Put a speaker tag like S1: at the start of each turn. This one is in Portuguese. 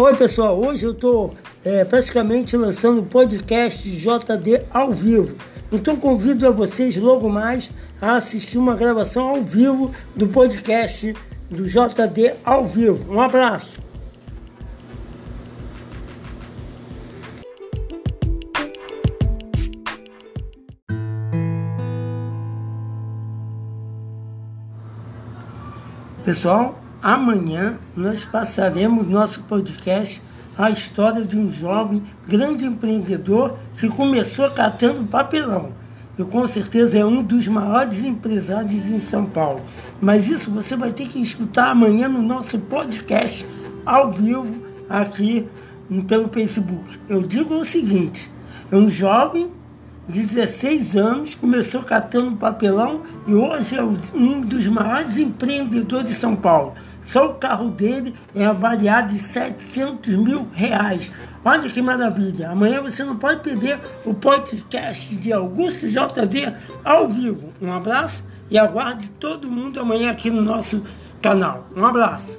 S1: Oi pessoal, hoje eu estou é, praticamente lançando o podcast JD ao vivo. Então convido a vocês logo mais a assistir uma gravação ao vivo do podcast do JD ao vivo. Um abraço. Pessoal, Amanhã nós passaremos no nosso podcast a história de um jovem grande empreendedor que começou catando papelão. E com certeza é um dos maiores empresários em São Paulo. Mas isso você vai ter que escutar amanhã no nosso podcast ao vivo aqui pelo Facebook. Eu digo o seguinte: é um jovem 16 anos, começou catando papelão e hoje é um dos maiores empreendedores de São Paulo. Só o carro dele é avaliado em 700 mil reais. Olha que maravilha. Amanhã você não pode perder o podcast de Augusto JD ao vivo. Um abraço e aguarde todo mundo amanhã aqui no nosso canal. Um abraço.